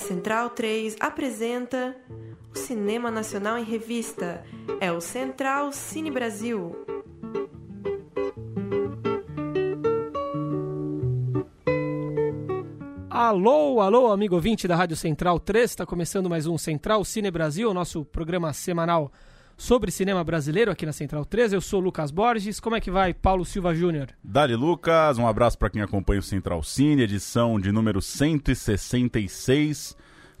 Central 3 apresenta o Cinema Nacional em Revista. É o Central Cine Brasil. Alô, alô, amigo ouvinte da Rádio Central 3, está começando mais um Central Cine Brasil, nosso programa semanal sobre cinema brasileiro aqui na Central 3. Eu sou o Lucas Borges. Como é que vai, Paulo Silva Júnior? Dali Lucas, um abraço para quem acompanha o Central Cine, edição de número 166,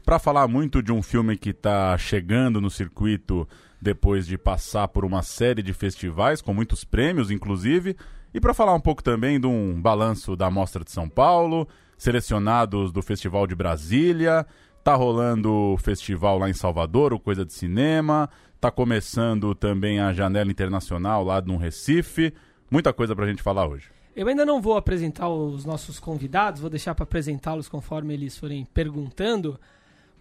para falar muito de um filme que está chegando no circuito depois de passar por uma série de festivais, com muitos prêmios, inclusive, e para falar um pouco também de um balanço da Mostra de São Paulo, selecionados do Festival de Brasília, tá rolando o festival lá em Salvador, o Coisa de Cinema, Tá começando também a janela internacional lá no Recife. Muita coisa pra gente falar hoje. Eu ainda não vou apresentar os nossos convidados, vou deixar para apresentá-los conforme eles forem perguntando.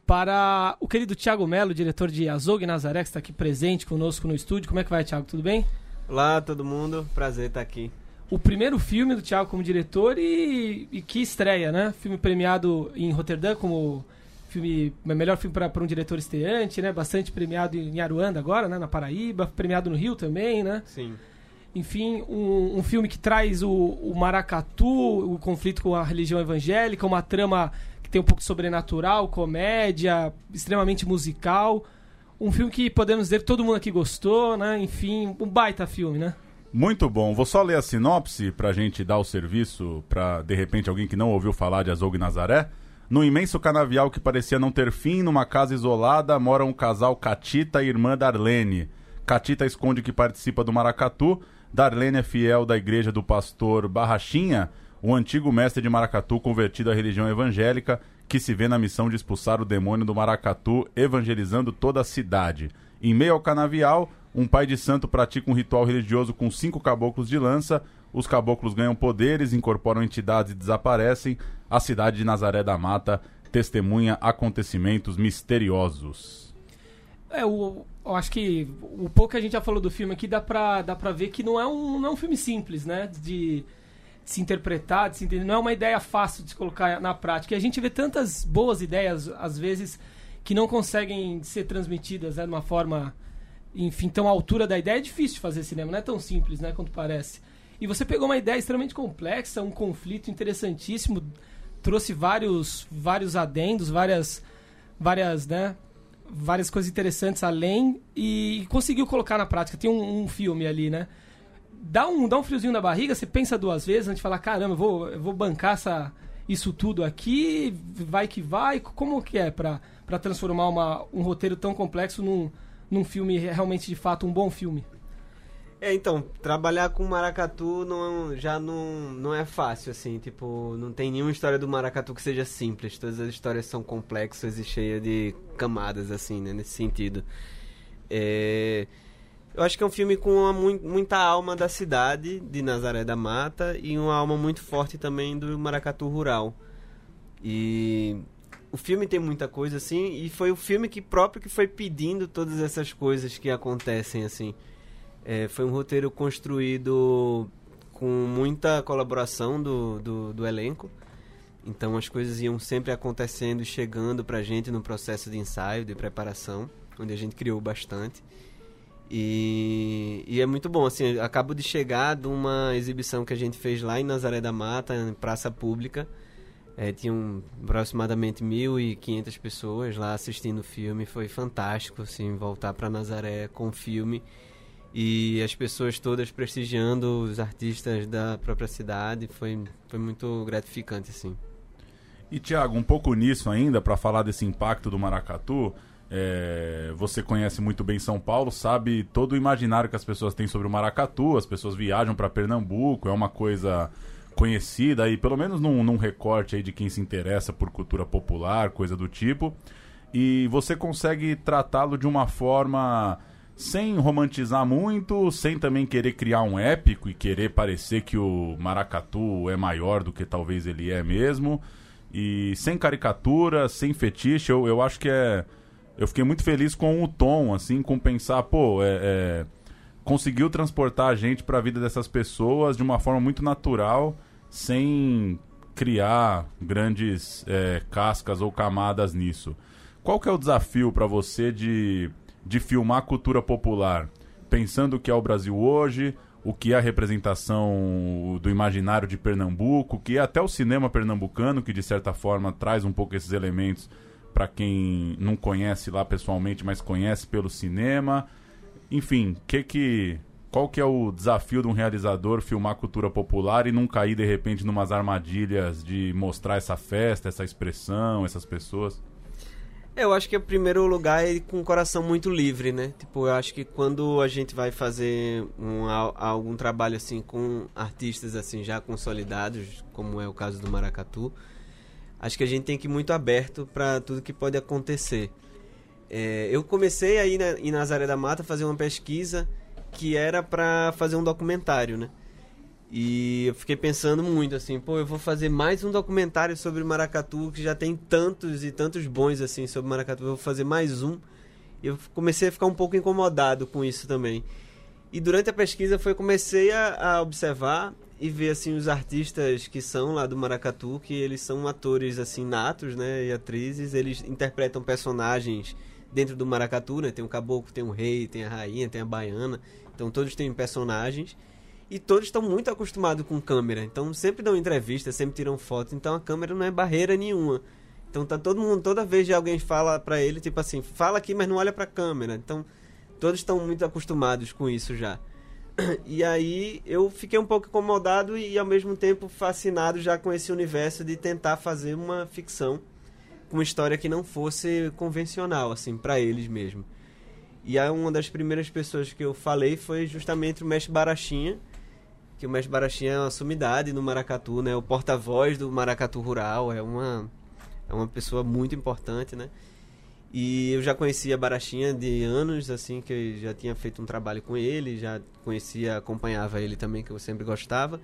Para o querido Tiago Melo, diretor de Azog Nazaré, que está aqui presente conosco no estúdio. Como é que vai, Tiago? Tudo bem? Olá, todo mundo. Prazer estar aqui. O primeiro filme do Tiago como diretor e, e que estreia, né? Filme premiado em Roterdã como filme melhor filme para um diretor estreante, né? Bastante premiado em Aruanda agora, né? Na Paraíba, premiado no Rio também, né? Sim. Enfim, um, um filme que traz o, o, maracatu, o conflito com a religião evangélica, uma trama que tem um pouco sobrenatural, comédia, extremamente musical. Um filme que podemos dizer que todo mundo aqui gostou, né? Enfim, um baita filme, né? Muito bom. Vou só ler a sinopse pra gente dar o serviço para de repente alguém que não ouviu falar de Azog Nazaré. No imenso canavial que parecia não ter fim, numa casa isolada, mora um casal Catita e irmã Darlene. Catita esconde que participa do maracatu. Darlene é fiel da igreja do pastor Barrachinha, o antigo mestre de maracatu convertido à religião evangélica, que se vê na missão de expulsar o demônio do maracatu, evangelizando toda a cidade. Em meio ao canavial, um pai de santo pratica um ritual religioso com cinco caboclos de lança. Os caboclos ganham poderes, incorporam entidades e desaparecem a cidade de Nazaré da Mata testemunha acontecimentos misteriosos. É, eu acho que o pouco que a gente já falou do filme aqui dá pra, dá pra ver que não é um, não é um filme simples, né? De, de se interpretar, de se entender. Não é uma ideia fácil de se colocar na prática. E a gente vê tantas boas ideias, às vezes, que não conseguem ser transmitidas né, de uma forma, enfim, tão à altura da ideia. É difícil fazer cinema, não é tão simples, né? Quanto parece. E você pegou uma ideia extremamente complexa, um conflito interessantíssimo trouxe vários, vários adendos, várias, várias, né, várias coisas interessantes além e conseguiu colocar na prática. Tem um, um, filme ali, né? Dá um, dá um friozinho na barriga, você pensa duas vezes antes de falar, caramba, eu vou, vou bancar essa, isso tudo aqui, vai que vai. Como que é para transformar uma, um roteiro tão complexo num, num filme realmente, de fato, um bom filme? É, então, trabalhar com maracatu não, já não, não é fácil, assim, tipo, não tem nenhuma história do maracatu que seja simples, todas as histórias são complexas e cheias de camadas, assim, né, nesse sentido. É, eu acho que é um filme com uma, muita alma da cidade, de Nazaré da Mata, e uma alma muito forte também do maracatu rural. E o filme tem muita coisa, assim, e foi o filme que próprio que foi pedindo todas essas coisas que acontecem, assim. É, foi um roteiro construído com muita colaboração do, do, do, elenco. Então as coisas iam sempre acontecendo e chegando pra gente no processo de ensaio, de preparação, onde a gente criou bastante. E, e é muito bom, assim, acabo de chegar de uma exibição que a gente fez lá em Nazaré da Mata, em praça pública. É, tinham aproximadamente 1.500 pessoas lá assistindo o filme. Foi fantástico, assim, voltar para Nazaré com o filme e as pessoas todas prestigiando os artistas da própria cidade foi, foi muito gratificante assim. E Tiago um pouco nisso ainda para falar desse impacto do maracatu é, você conhece muito bem São Paulo sabe todo o imaginário que as pessoas têm sobre o maracatu as pessoas viajam para Pernambuco é uma coisa conhecida aí pelo menos num, num recorte aí de quem se interessa por cultura popular coisa do tipo. E você consegue tratá-lo de uma forma sem romantizar muito, sem também querer criar um épico e querer parecer que o maracatu é maior do que talvez ele é mesmo. E sem caricatura, sem fetiche, eu, eu acho que é. Eu fiquei muito feliz com o tom, assim, com pensar, pô, é, é conseguiu transportar a gente para a vida dessas pessoas de uma forma muito natural, sem criar grandes é, cascas ou camadas nisso. Qual que é o desafio para você de, de filmar cultura popular? Pensando o que é o Brasil hoje, o que é a representação do imaginário de Pernambuco, que é até o cinema pernambucano, que de certa forma traz um pouco esses elementos para quem não conhece lá pessoalmente, mas conhece pelo cinema. Enfim, que que qual que é o desafio de um realizador filmar cultura popular e não cair de repente numas armadilhas de mostrar essa festa, essa expressão, essas pessoas? Eu acho que o primeiro lugar é com o coração muito livre, né? Tipo, eu acho que quando a gente vai fazer um, algum trabalho assim com artistas assim já consolidados, como é o caso do Maracatu, acho que a gente tem que ir muito aberto para tudo que pode acontecer. É, eu comecei aí na, em Nazaré da Mata a fazer uma pesquisa que era para fazer um documentário, né? E eu fiquei pensando muito assim, pô, eu vou fazer mais um documentário sobre Maracatu, que já tem tantos e tantos bons assim sobre Maracatu, eu vou fazer mais um. Eu comecei a ficar um pouco incomodado com isso também. E durante a pesquisa foi comecei a, a observar e ver assim os artistas que são lá do Maracatu, que eles são atores assim natos, né, e atrizes, eles interpretam personagens dentro do maracatu, né? Tem o caboclo, tem o rei, tem a rainha, tem a baiana. Então todos têm personagens. E todos estão muito acostumados com câmera. Então sempre dão entrevista, sempre tiram foto. Então a câmera não é barreira nenhuma. Então tá todo mundo, toda vez que alguém fala pra ele, tipo assim, fala aqui, mas não olha pra câmera. Então todos estão muito acostumados com isso já. E aí eu fiquei um pouco incomodado e ao mesmo tempo fascinado já com esse universo de tentar fazer uma ficção uma história que não fosse convencional, assim, para eles mesmo. E aí uma das primeiras pessoas que eu falei foi justamente o Mestre Barachinha, que o Mestre Barachinha é uma sumidade no Maracatu, né? O porta-voz do Maracatu Rural, é uma, é uma pessoa muito importante, né? E eu já conhecia Barachinha de anos, assim, que eu já tinha feito um trabalho com ele, já conhecia, acompanhava ele também, que eu sempre gostava.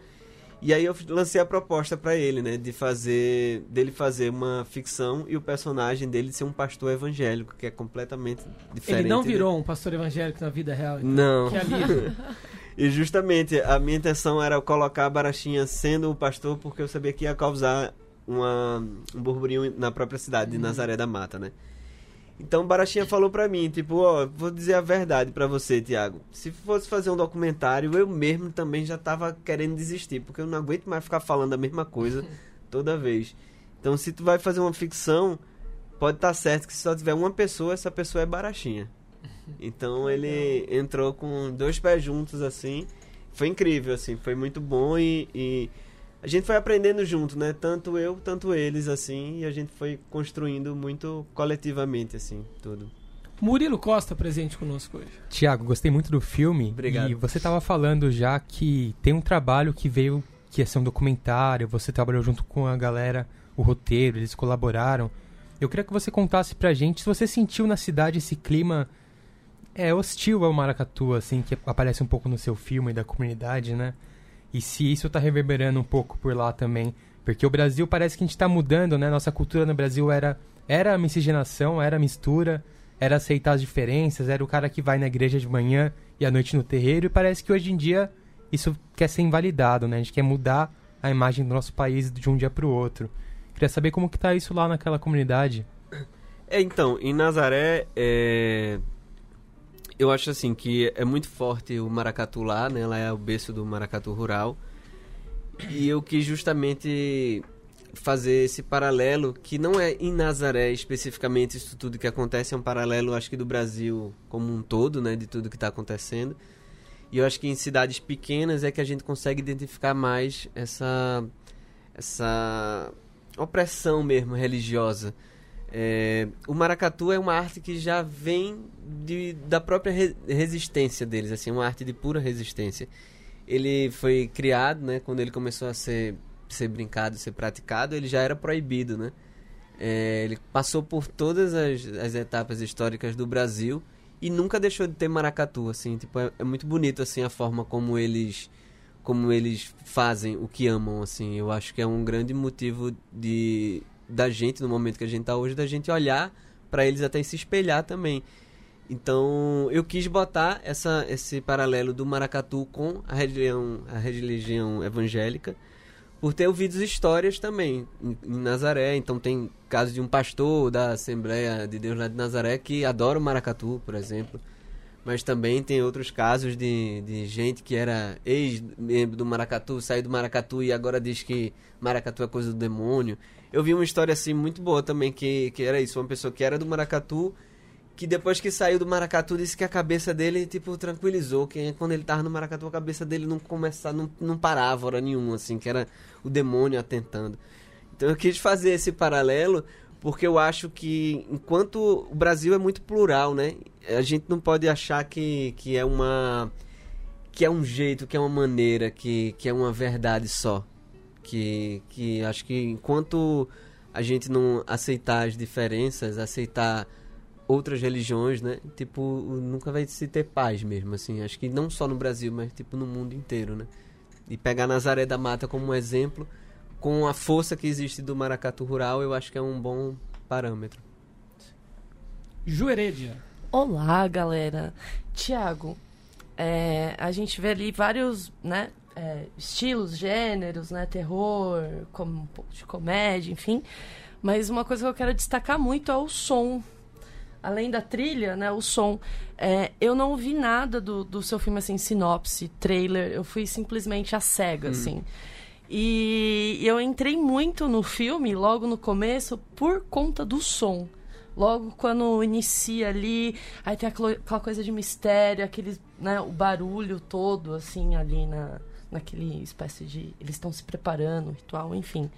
E aí eu lancei a proposta para ele, né, de fazer dele fazer uma ficção e o personagem dele ser um pastor evangélico, que é completamente diferente. Ele não virou um pastor evangélico na vida real. Então. Não. Que alívio. e justamente a minha intenção era colocar a Barachinha sendo o pastor porque eu sabia que ia causar uma, um burburinho na própria cidade de uhum. Nazaré da Mata, né? Então Barachinha falou pra mim, tipo, ó, vou dizer a verdade para você, Tiago. Se fosse fazer um documentário, eu mesmo também já tava querendo desistir, porque eu não aguento mais ficar falando a mesma coisa toda vez. Então, se tu vai fazer uma ficção, pode estar tá certo que se só tiver uma pessoa, essa pessoa é Barachinha. Então ele entrou com dois pés juntos assim. Foi incrível, assim, foi muito bom e, e a gente foi aprendendo junto, né? Tanto eu, tanto eles, assim, e a gente foi construindo muito coletivamente, assim, tudo. Murilo Costa presente conosco hoje. Tiago, gostei muito do filme. Obrigado. E você estava falando já que tem um trabalho que veio, que ia ser um documentário, você trabalhou junto com a galera, o roteiro, eles colaboraram. Eu queria que você contasse pra gente se você sentiu na cidade esse clima é hostil ao maracatu, assim, que aparece um pouco no seu filme da comunidade, né? e se isso está reverberando um pouco por lá também. Porque o Brasil parece que a gente está mudando, né? Nossa cultura no Brasil era, era miscigenação, era mistura, era aceitar as diferenças, era o cara que vai na igreja de manhã e à noite no terreiro, e parece que hoje em dia isso quer ser invalidado, né? A gente quer mudar a imagem do nosso país de um dia para o outro. Queria saber como que tá isso lá naquela comunidade. É, então, em Nazaré, é eu acho assim que é muito forte o maracatu lá, né? Ela é o berço do maracatu rural. E eu quis justamente fazer esse paralelo, que não é em Nazaré especificamente isso tudo que acontece, é um paralelo, acho que do Brasil como um todo, né? De tudo que está acontecendo. E eu acho que em cidades pequenas é que a gente consegue identificar mais essa, essa opressão mesmo religiosa é, o maracatu é uma arte que já vem de, da própria re, resistência deles, assim, uma arte de pura resistência. Ele foi criado, né, quando ele começou a ser, ser brincado, ser praticado, ele já era proibido, né? É, ele passou por todas as, as etapas históricas do Brasil e nunca deixou de ter maracatu, assim, tipo, é, é muito bonito, assim, a forma como eles como eles fazem o que amam, assim. Eu acho que é um grande motivo de da gente no momento que a gente está hoje, da gente olhar para eles até se espelhar também. Então, eu quis botar essa, esse paralelo do maracatu com a religião, a religião evangélica, por ter ouvido histórias também em, em Nazaré. Então tem caso de um pastor da Assembleia de Deus lá de Nazaré que adora o maracatu, por exemplo. Mas também tem outros casos de, de gente que era ex-membro do maracatu, saiu do maracatu e agora diz que maracatu é coisa do demônio. Eu vi uma história assim muito boa também, que, que era isso, uma pessoa que era do maracatu que depois que saiu do maracatu disse que a cabeça dele tipo tranquilizou que quando ele tava no maracatu a cabeça dele não começava não, não parava hora nenhuma assim que era o demônio atentando. Então eu quis fazer esse paralelo porque eu acho que enquanto o Brasil é muito plural né a gente não pode achar que, que é uma que é um jeito que é uma maneira que, que é uma verdade só que que acho que enquanto a gente não aceitar as diferenças aceitar outras religiões, né? Tipo, nunca vai se ter paz mesmo, assim. Acho que não só no Brasil, mas tipo no mundo inteiro, né? E pegar Nazaré da Mata como um exemplo, com a força que existe do maracatu rural, eu acho que é um bom parâmetro. Jueredia. Olá, galera. Tiago, é, a gente vê ali vários, né? É, estilos, gêneros, né? Terror, com, um pouco de comédia, enfim. Mas uma coisa que eu quero destacar muito é o som além da trilha, né, o som. É, eu não vi nada do, do seu filme, assim, sinopse, trailer. Eu fui simplesmente a cega, hum. assim. E eu entrei muito no filme, logo no começo, por conta do som. Logo quando inicia ali, aí tem aquela coisa de mistério, aquele, né, o barulho todo, assim, ali na, naquele espécie de... Eles estão se preparando, ritual, enfim.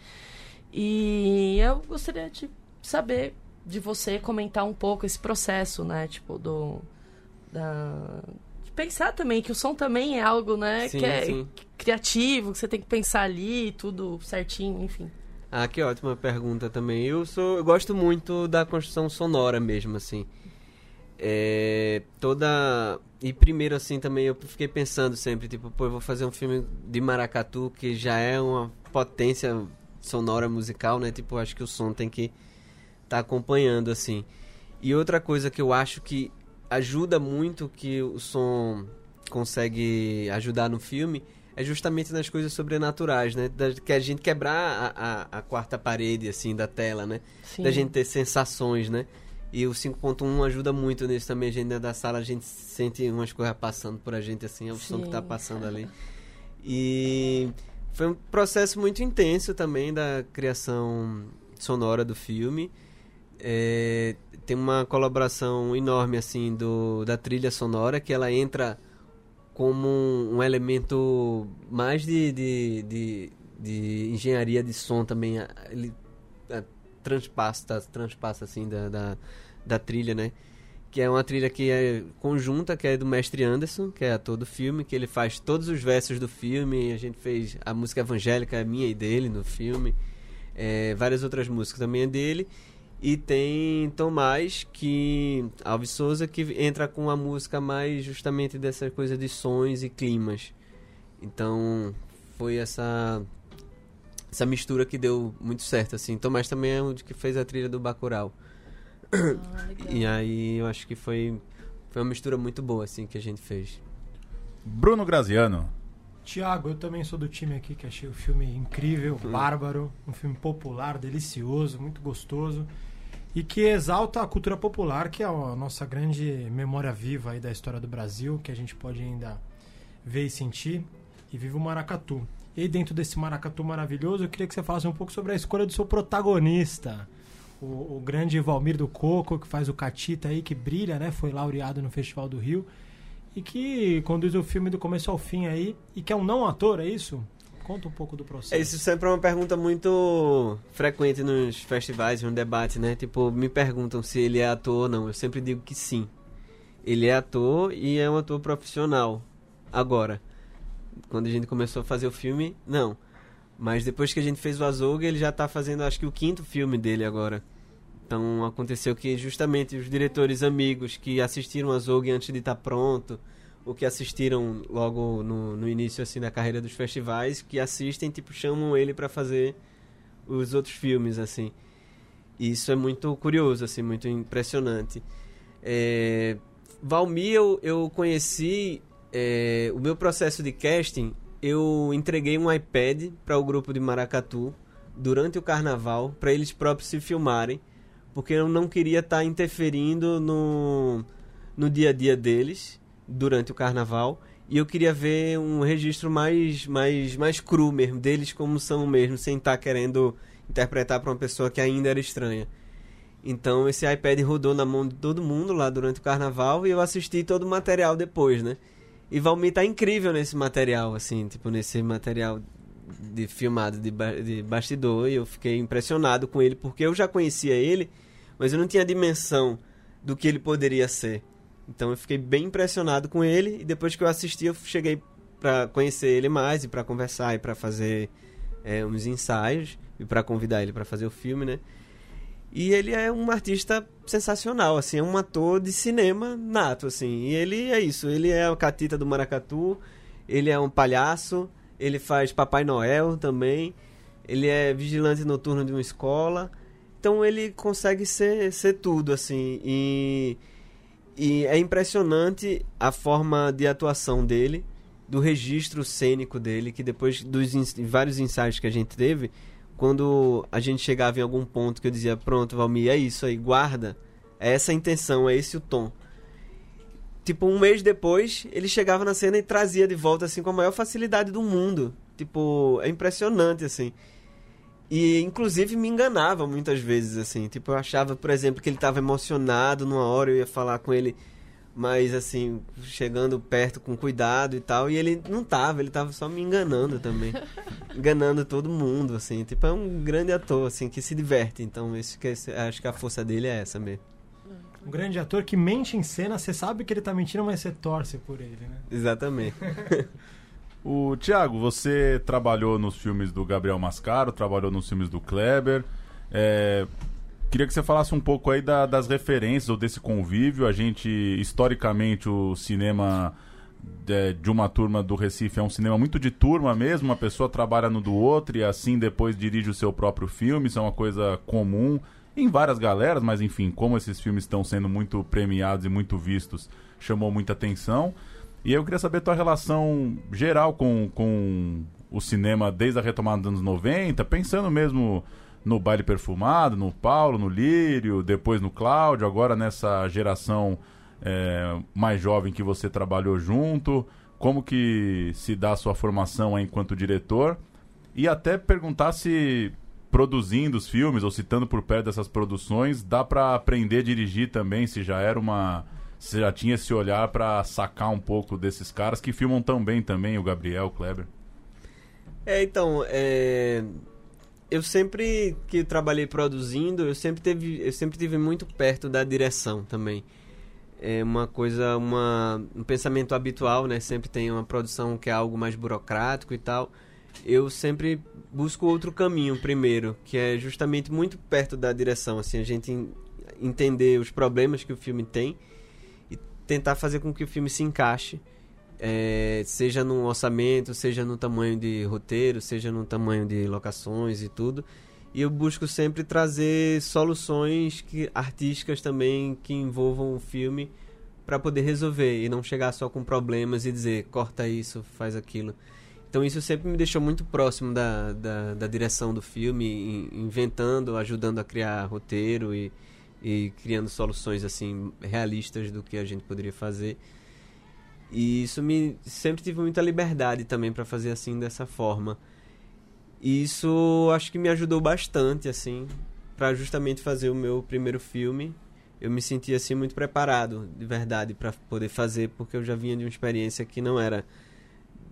E eu gostaria de saber de você comentar um pouco esse processo, né? Tipo, do. Da, de pensar também que o som também é algo, né? Sim, que é sim. criativo, que você tem que pensar ali, tudo certinho, enfim. Ah, que ótima pergunta também. Eu sou, eu gosto muito da construção sonora mesmo, assim. É, toda e primeiro assim também eu fiquei pensando sempre tipo, pô, eu vou fazer um filme de maracatu que já é uma potência sonora musical, né? Tipo, acho que o som tem que tá acompanhando assim. E outra coisa que eu acho que ajuda muito que o som consegue ajudar no filme é justamente nas coisas sobrenaturais, né? Da, que a gente quebrar a, a, a, quarta parede, assim, da tela, né? Sim. Da gente ter sensações, né? E o 5.1 ajuda muito nisso também. A gente dentro da sala, a gente sente umas coisas passando por a gente, assim, é o Sim. som que tá passando ali. E foi um processo muito intenso também da criação sonora do filme. É, tem uma colaboração enorme assim do da trilha sonora que ela entra como um, um elemento mais de, de, de, de, engenharia de som também ele transpassa transpassa assim da, da, da trilha né que é uma trilha que é conjunta que é do mestre Anderson que é ator do filme que ele faz todos os versos do filme a gente fez a música evangélica minha e dele no filme é, várias outras músicas também é dele e tem Tomás, que Alves Souza, que entra com a música mais justamente dessa coisa de sons e climas. Então, foi essa essa mistura que deu muito certo assim. Tomás também é o que fez a trilha do Bacurau. Ah, E aí eu acho que foi foi uma mistura muito boa assim que a gente fez. Bruno Graziano. Tiago, eu também sou do time aqui que achei o filme incrível, bárbaro, um filme popular, delicioso, muito gostoso e que exalta a cultura popular, que é a nossa grande memória viva aí da história do Brasil, que a gente pode ainda ver e sentir, e vive o maracatu. E dentro desse maracatu maravilhoso, eu queria que você falasse um pouco sobre a escolha do seu protagonista, o, o grande Valmir do Coco, que faz o Catita aí, que brilha, né? Foi laureado no Festival do Rio e que conduz o filme do começo ao fim aí e que é um não ator, é isso? Conta um pouco do processo. É, Isso sempre é uma pergunta muito frequente nos festivais, no debate, né? Tipo, me perguntam se ele é ator ou não. Eu sempre digo que sim. Ele é ator e é um ator profissional. Agora, quando a gente começou a fazer o filme, não. Mas depois que a gente fez o Azouga, ele já tá fazendo, acho que o quinto filme dele agora. Então aconteceu que justamente os diretores amigos que assistiram o Azouga antes de estar pronto, ou que assistiram logo no, no início assim da carreira dos festivais, que assistem, tipo, chamam ele para fazer os outros filmes, assim. E isso é muito curioso, assim, muito impressionante. É, Valmir, eu, eu conheci... é, o meu processo de casting eu entreguei um iPad para o grupo de Maracatu durante o carnaval para eles próprios se filmarem, porque eu não queria estar tá interferindo no, no dia a dia deles durante o carnaval e eu queria ver um registro mais mais mais cru mesmo deles como são mesmo, sem estar tá querendo interpretar para uma pessoa que ainda era estranha. Então esse iPad rodou na mão de todo mundo lá durante o carnaval e eu assisti todo o material depois, né? E Valmir tá incrível nesse material, assim, tipo, nesse material de filmado de, ba de bastidor. E eu fiquei impressionado com ele, porque eu já conhecia ele, mas eu não tinha dimensão do que ele poderia ser. Então eu fiquei bem impressionado com ele. E depois que eu assisti, eu cheguei para conhecer ele mais e para conversar e para fazer é, uns ensaios e para convidar ele para fazer o filme, né? E ele é um artista sensacional, assim, é um ator de cinema nato, assim. E ele é isso, ele é o Catita do Maracatu, ele é um palhaço, ele faz Papai Noel também, ele é vigilante noturno de uma escola. Então ele consegue ser, ser tudo, assim. E, e é impressionante a forma de atuação dele, do registro cênico dele, que depois dos vários ensaios que a gente teve, quando a gente chegava em algum ponto que eu dizia, pronto, Valmir, é isso aí, guarda. É essa a intenção, é esse o tom. Tipo, um mês depois, ele chegava na cena e trazia de volta, assim, com a maior facilidade do mundo. Tipo, é impressionante, assim. E, inclusive, me enganava muitas vezes, assim. Tipo, eu achava, por exemplo, que ele estava emocionado numa hora, eu ia falar com ele mas assim, chegando perto com cuidado e tal. E ele não tava, ele tava só me enganando também. enganando todo mundo, assim. Tipo, é um grande ator, assim, que se diverte. Então, isso que, acho que a força dele é essa mesmo. Um grande ator que mente em cena, você sabe que ele tá mentindo, mas você torce por ele, né? Exatamente. o Thiago, você trabalhou nos filmes do Gabriel Mascaro, trabalhou nos filmes do Kleber. É, Queria que você falasse um pouco aí da, das referências ou desse convívio. A gente, historicamente, o cinema de, de, uma turma do Recife é um cinema muito de turma mesmo. Uma pessoa trabalha no do outro e assim depois dirige o seu próprio filme. Isso é uma coisa comum em várias galeras, mas enfim, como esses filmes estão sendo muito premiados e muito vistos, chamou muita atenção. E eu queria saber a tua relação geral com, com o cinema desde a retomada dos anos 90, pensando mesmo no baile perfumado, no Paulo, no Lírio, depois no Cláudio, agora nessa geração é, mais jovem que você trabalhou junto, como que se dá a sua formação enquanto diretor e até perguntar se produzindo os filmes ou citando por perto dessas produções dá para aprender a dirigir também, se já era uma se já tinha esse olhar para sacar um pouco desses caras que filmam tão bem também, o Gabriel, o Kleber. É, então, é eu sempre que trabalhei produzindo, eu sempre teve, eu sempre tive muito perto da direção também. É uma coisa, uma, um pensamento habitual, né? Sempre tem uma produção que é algo mais burocrático e tal. Eu sempre busco outro caminho primeiro, que é justamente muito perto da direção, assim, a gente entender os problemas que o filme tem e tentar fazer com que o filme se encaixe é, seja no orçamento, seja no tamanho de roteiro, seja no tamanho de locações e tudo. E eu busco sempre trazer soluções que, artísticas também que envolvam o filme para poder resolver e não chegar só com problemas e dizer corta isso, faz aquilo. Então isso sempre me deixou muito próximo da, da, da direção do filme, inventando, ajudando a criar roteiro e, e criando soluções assim realistas do que a gente poderia fazer. E isso me sempre tive muita liberdade também para fazer assim dessa forma. E isso acho que me ajudou bastante assim para justamente fazer o meu primeiro filme. Eu me senti assim muito preparado, de verdade, para poder fazer, porque eu já vinha de uma experiência que não era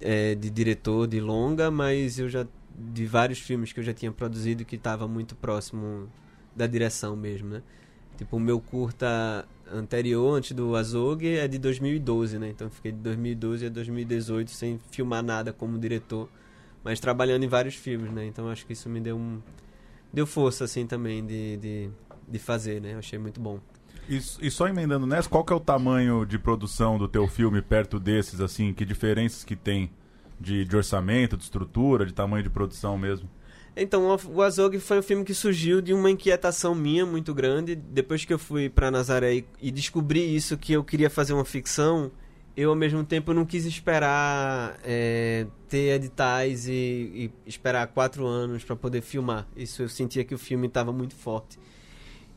é, de diretor de longa, mas eu já de vários filmes que eu já tinha produzido que estava muito próximo da direção mesmo, né? Tipo, o meu curta anterior, antes do Azog, é de 2012, né? Então fiquei de 2012 a 2018 sem filmar nada como diretor, mas trabalhando em vários filmes, né? Então acho que isso me deu um deu força assim também de, de, de fazer, né? Eu achei muito bom. E, e, só emendando nessa, qual que é o tamanho de produção do teu filme perto desses, assim? Que diferenças que tem de, de orçamento, de estrutura, de tamanho de produção mesmo? Então, o Azog foi um filme que surgiu de uma inquietação minha muito grande. Depois que eu fui para Nazaré e, descobri isso, que eu queria fazer uma ficção, eu ao mesmo tempo não quis esperar é, ter editais e, e, esperar quatro anos para poder filmar. Isso eu sentia que o filme estava muito forte.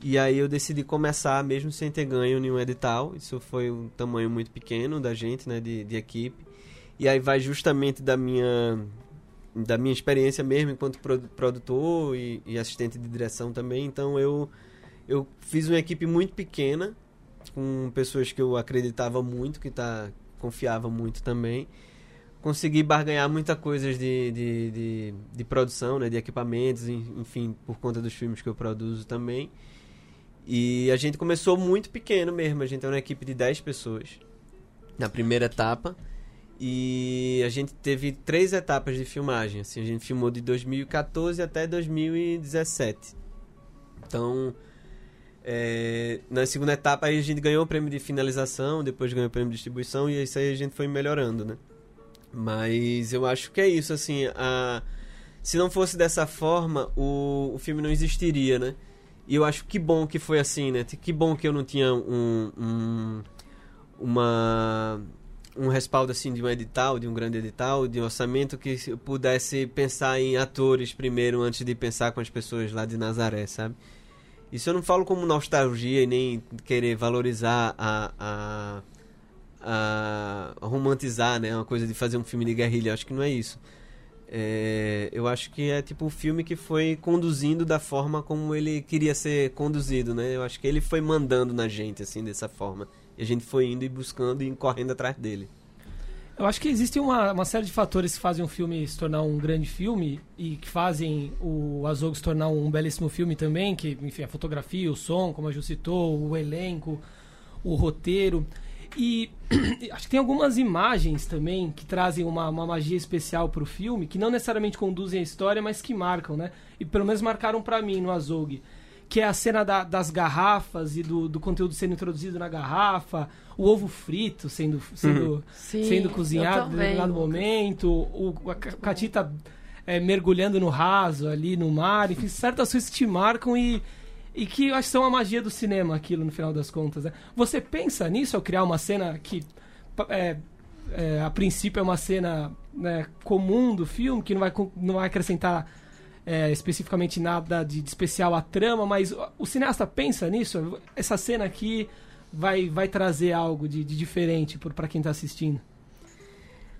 E aí eu decidi começar mesmo sem ter ganho nenhum edital. Isso foi um tamanho muito pequeno da gente, né, de, de equipe. E aí vai justamente da minha da minha experiência mesmo enquanto produtor e, e assistente de direção também. Então eu eu fiz uma equipe muito pequena com pessoas que eu acreditava muito, que tá confiava muito também. Consegui barganhar muita coisa de, de, de, de produção, né, de equipamentos, enfim, por conta dos filmes que eu produzo também. E a gente começou muito pequeno mesmo, a gente é uma equipe de 10 pessoas na primeira etapa. E a gente teve três etapas de filmagem. Assim, a gente filmou de 2014 até 2017. Então, é, na segunda etapa aí a gente ganhou o prêmio de finalização, depois ganhou o prêmio de distribuição e isso aí a gente foi melhorando, né? Mas eu acho que é isso, assim, a... se não fosse dessa forma, o, o filme não existiria, né? E eu acho que bom que foi assim, né? Que bom que eu não tinha um, um, uma, um respaldo assim de um edital, de um grande edital, de um orçamento que pudesse pensar em atores primeiro antes de pensar com as pessoas lá de Nazaré, sabe? Isso eu não falo como nostalgia e nem querer valorizar a, a, a romantizar, né? Uma coisa de fazer um filme de guerrilha. Eu acho que não é isso. É, eu acho que é tipo o filme que foi conduzindo da forma como ele queria ser conduzido, né? Eu acho que ele foi mandando na gente, assim, dessa forma. E a gente foi indo e buscando e correndo atrás dele. Eu acho que existe uma, uma série de fatores que fazem um filme se tornar um grande filme e que fazem o Azogo se tornar um belíssimo filme também, que, enfim, a fotografia, o som, como a Ju citou, o elenco, o roteiro. E acho que tem algumas imagens também que trazem uma, uma magia especial para o filme, que não necessariamente conduzem a história, mas que marcam, né? E pelo menos marcaram para mim no Azog. Que é a cena da, das garrafas e do, do conteúdo sendo introduzido na garrafa, o ovo frito sendo, sendo, uhum. Sim, sendo cozinhado em determinado momento, o, a Catita é, mergulhando no raso ali no mar, enfim, certas coisas que te marcam e e que eu acho que são a magia do cinema, aquilo, no final das contas. Né? Você pensa nisso ao criar uma cena que, é, é, a princípio, é uma cena né, comum do filme, que não vai, não vai acrescentar é, especificamente nada de, de, especial à trama, mas o cineasta pensa nisso? Essa cena aqui vai, vai trazer algo de, de diferente para quem está assistindo?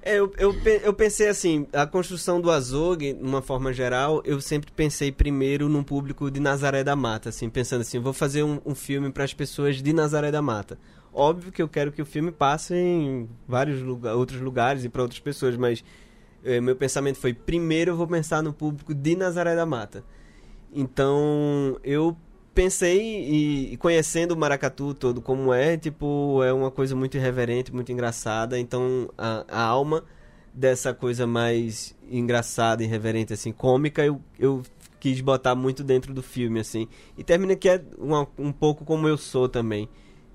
É, eu, eu, eu pensei assim, a construção do Azog, de uma forma geral, eu sempre pensei primeiro num público de Nazaré da Mata, assim, pensando assim, vou fazer um, um filme para as pessoas de Nazaré da Mata. Óbvio que eu quero que o filme passe em vários lugar, outros lugares e para outras pessoas, mas meu pensamento foi, primeiro eu vou pensar no público de Nazaré da Mata. Então, eu pensei e, e, conhecendo o maracatu todo como é, tipo, é uma coisa muito irreverente, muito engraçada. Então a, a alma dessa coisa mais engraçada, irreverente, assim, cômica, eu, eu quis botar muito dentro do filme, assim. E termina que é uma, um pouco como eu sou também.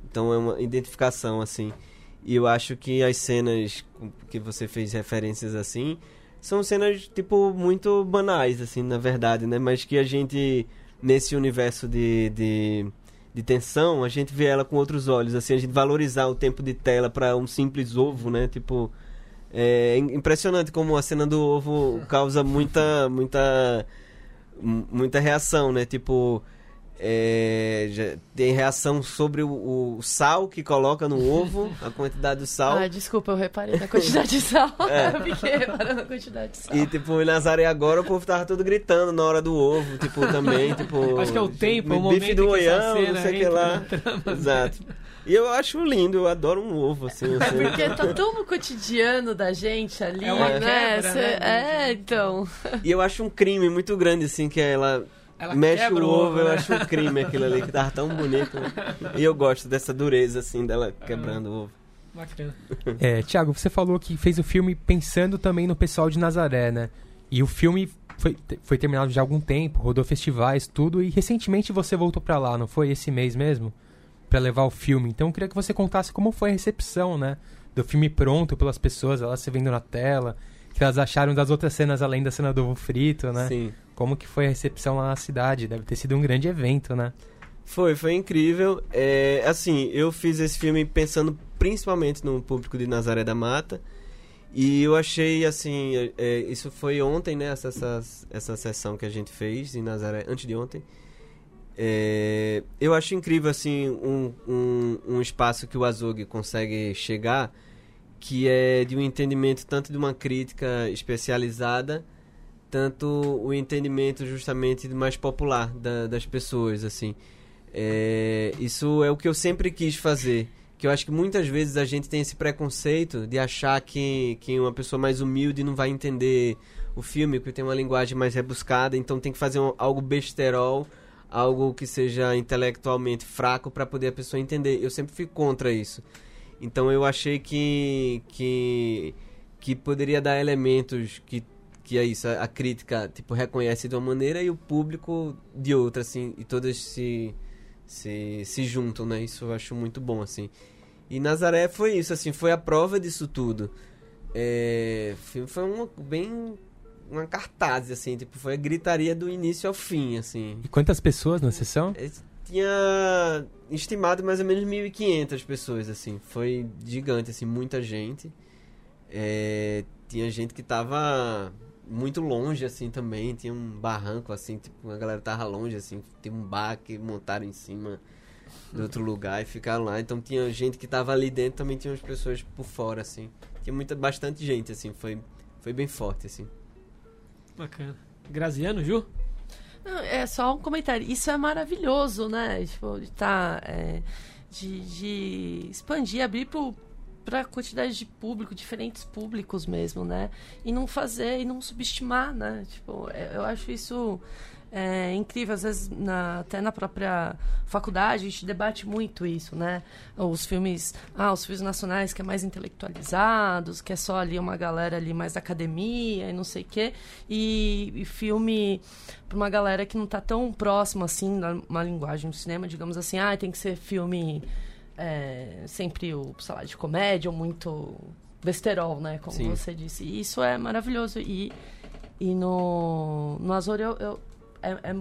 Então é uma identificação, assim. E eu acho que as cenas que você fez referências assim são cenas, tipo, muito banais, assim, na verdade, né? Mas que a gente nesse universo de, de, de, tensão, a gente vê ela com outros olhos, assim, a gente valorizar o tempo de tela para um simples ovo, né? Tipo, é impressionante como a cena do ovo causa muita, muita, muita reação, né? Tipo, é, tem reação sobre o, o, sal que coloca no ovo, a quantidade do sal. Ah, desculpa, eu reparei na quantidade de sal. É. eu fiquei reparando na quantidade de sal. E, tipo, em Nazaré agora o povo tava tudo gritando na hora do ovo, tipo, também, tipo... Acho que é o tempo, o momento do oião, não sei o que lá. Exato. E eu acho lindo, eu adoro um ovo, assim. É porque tá tão no cotidiano da gente ali, é uma né? Quebra, né? É, então. E eu acho um crime muito grande, assim, que ela ela Mexe o ovo, eu né? acho um crime aquilo ali, que tava tão bonito. Né? E eu gosto dessa dureza, assim, dela quebrando o ovo. Bacana. É, Tiago, você falou que fez o filme pensando também no pessoal de Nazaré, né? E o filme foi, foi terminado já há algum tempo, rodou festivais, tudo, e recentemente você voltou para lá, não foi? Esse mês mesmo? para levar o filme. Então eu queria que você contasse como foi a recepção, né? Do filme pronto pelas pessoas, elas se vendo na tela, que elas acharam das outras cenas além da cena do ovo frito, né? Sim. Como que foi a recepção lá na cidade? Deve ter sido um grande evento, né? Foi, foi incrível. É, assim, eu fiz esse filme pensando principalmente no público de Nazaré da Mata. E eu achei assim, é, isso foi ontem, né? Essa, essa, essa sessão que a gente fez em Nazaré, antes de ontem. É, eu acho incrível assim um, um, um espaço que o Azog consegue chegar, que é de um entendimento tanto de uma crítica especializada, tanto o entendimento justamente mais popular da, das pessoas, assim. É, isso é o que eu sempre quis fazer que eu acho que muitas vezes a gente tem esse preconceito de achar que, que uma pessoa mais humilde não vai entender o filme, porque tem uma linguagem mais rebuscada, então tem que fazer um, algo besterol, algo que seja intelectualmente fraco para poder a pessoa entender. Eu sempre fui contra isso. Então eu achei que que que poderia dar elementos que que é isso, a, a crítica tipo reconhece de uma maneira e o público de outra assim, e todas se se, se juntam, né? Isso eu acho muito bom assim. E Nazaré foi isso, assim, foi a prova disso tudo. É, foi uma, bem uma cartaz, assim, tipo, foi a gritaria do início ao fim, assim. E quantas pessoas na sessão? É, tinha estimado mais ou menos 1.500 pessoas, assim. Foi gigante, assim, muita gente. É, tinha gente que tava muito longe, assim, também. Tinha um barranco, assim, tipo, a galera tava longe, assim. Tem um bar que montaram em cima de outro lugar e ficaram lá. Então tinha gente que tava ali dentro, também tinha umas pessoas por fora, assim. Tinha muita, bastante gente, assim, foi, foi bem forte, assim. Bacana. Graziano, Ju? Não, é só um comentário. Isso é maravilhoso, né? Tipo, de tá. É, de, de expandir, abrir pro, pra quantidade de público, diferentes públicos mesmo, né? E não fazer, e não subestimar, né? Tipo, é, eu acho isso é incrível. Às vezes, na, até na própria faculdade, a gente debate muito isso, né? Os filmes, ah, os filmes nacionais que é mais intelectualizados, que é só ali uma galera ali mais da academia e não sei o quê. E, e filme para uma galera que não está tão próxima, assim, da uma linguagem do cinema, digamos assim, ah, tem que ser filme é, sempre, o, sei lá, de comédia ou muito besterol, né? Como Sim. você disse. E isso é maravilhoso. E, e no, no Azor eu, eu é, é,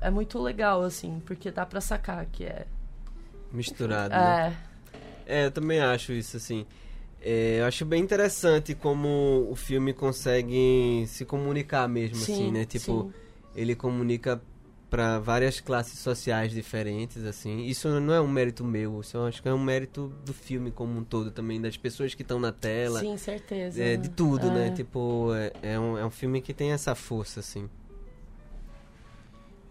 é muito legal, assim, porque dá pra sacar que é. Misturado. É. Né? É, eu também acho isso, assim. É, eu acho bem interessante como o filme consegue se comunicar mesmo, sim, assim, né? Tipo, sim. ele comunica para várias classes sociais diferentes, assim. Isso não é um mérito meu, isso eu acho que é um mérito do filme como um todo também, das pessoas que estão na tela. Sim, certeza. É, de tudo, né? é. né? Tipo, é, é, um, é um filme que tem essa força, assim.